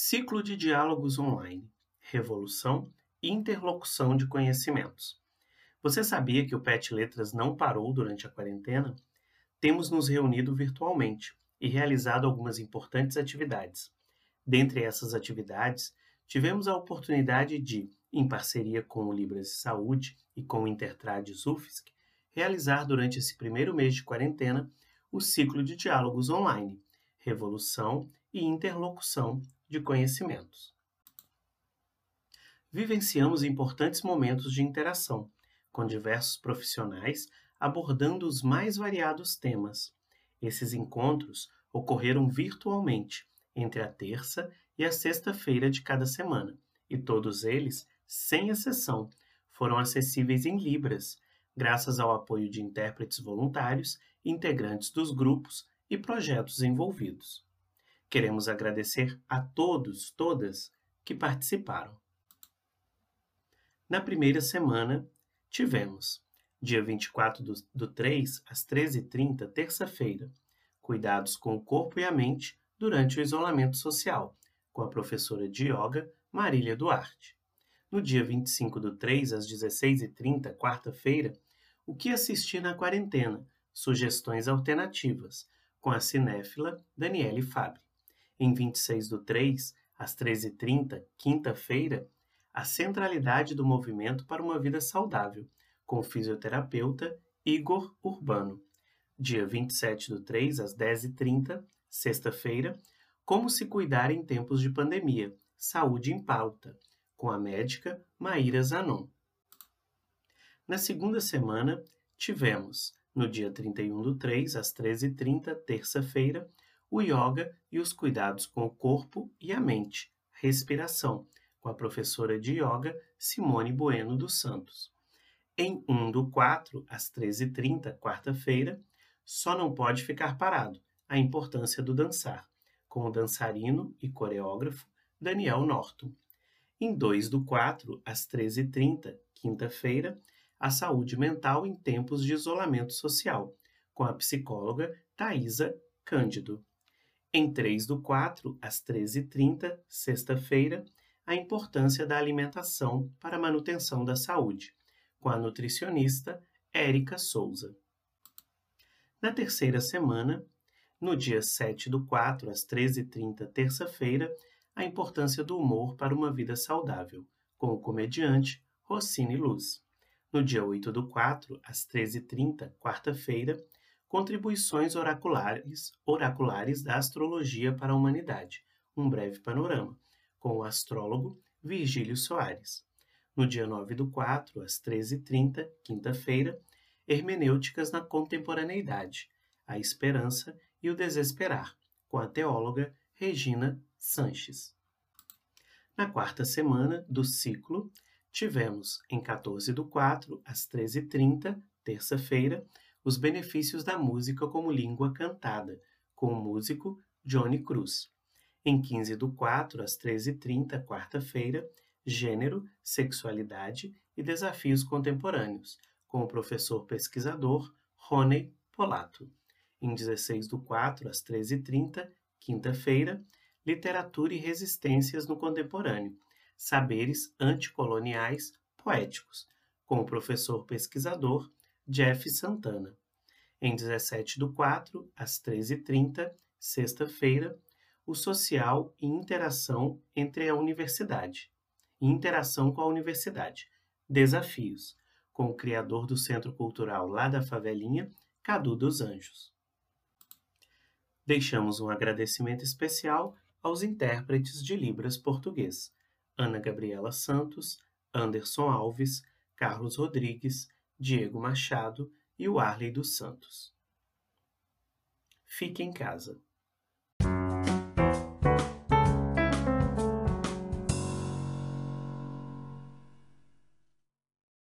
Ciclo de diálogos online, revolução e interlocução de conhecimentos. Você sabia que o PET Letras não parou durante a quarentena? Temos nos reunido virtualmente e realizado algumas importantes atividades. Dentre essas atividades, tivemos a oportunidade de, em parceria com o Libras de Saúde e com o Intertrades UFSC, realizar durante esse primeiro mês de quarentena o ciclo de diálogos online, revolução e interlocução de conhecimentos. Vivenciamos importantes momentos de interação, com diversos profissionais abordando os mais variados temas. Esses encontros ocorreram virtualmente entre a terça e a sexta-feira de cada semana, e todos eles, sem exceção, foram acessíveis em Libras, graças ao apoio de intérpretes voluntários, integrantes dos grupos e projetos envolvidos. Queremos agradecer a todos, todas que participaram. Na primeira semana, tivemos, dia 24 do, do 3, às 13h30, terça-feira, cuidados com o corpo e a mente durante o isolamento social, com a professora de yoga Marília Duarte. No dia 25 do 3, às 16h30, quarta-feira, o que assistir na quarentena, sugestões alternativas, com a cinéfila Daniele Fabre em 26 do 3, às 13h30, quinta-feira, a centralidade do movimento para uma vida saudável, com o fisioterapeuta Igor Urbano. Dia 27 do 3, às 10h30, sexta-feira, como se cuidar em tempos de pandemia, saúde em pauta, com a médica Maíra Zanon. Na segunda semana, tivemos, no dia 31 do 3, às 13h30, terça-feira, o yoga e os cuidados com o corpo e a mente, respiração, com a professora de yoga Simone Bueno dos Santos. Em 1 do 4, às 13h30, quarta-feira, só não pode ficar parado, a importância do dançar, com o dançarino e coreógrafo Daniel Norton. Em 2 do 4, às 13h30, quinta-feira, a saúde mental em tempos de isolamento social, com a psicóloga Thaisa Cândido. Em 3 do 4, às 13h30, sexta-feira, a importância da alimentação para a manutenção da saúde, com a nutricionista Érica Souza. Na terceira semana, no dia 7 do 4, às 13h30, terça-feira, a importância do humor para uma vida saudável, com o comediante Rossini Luz. No dia 8 do 4, às 13h30, quarta-feira, Contribuições oraculares, oraculares da astrologia para a humanidade. Um breve panorama, com o astrólogo Virgílio Soares. No dia 9 do 4, às 13h30, quinta-feira, Hermenêuticas na Contemporaneidade, a Esperança e o Desesperar, com a teóloga Regina Sanches. Na quarta semana do ciclo, tivemos, em 14 do 4, às 13h30, terça-feira, os benefícios da música como língua cantada, com o músico Johnny Cruz. Em 15 do 4 às 13h30, quarta-feira, Gênero, Sexualidade e Desafios Contemporâneos, com o professor pesquisador Rony Polato. Em 16 do 4 às 13h30, quinta-feira, Literatura e Resistências no Contemporâneo, Saberes Anticoloniais Poéticos, com o professor pesquisador Jeff Santana. Em 17 do 4, às 13h30, sexta-feira, o social e interação entre a universidade. Interação com a universidade. Desafios, com o criador do Centro Cultural lá da Favelinha, Cadu dos Anjos. Deixamos um agradecimento especial aos intérpretes de Libras português, Ana Gabriela Santos, Anderson Alves, Carlos Rodrigues, Diego Machado e o Arley dos Santos. Fique em casa.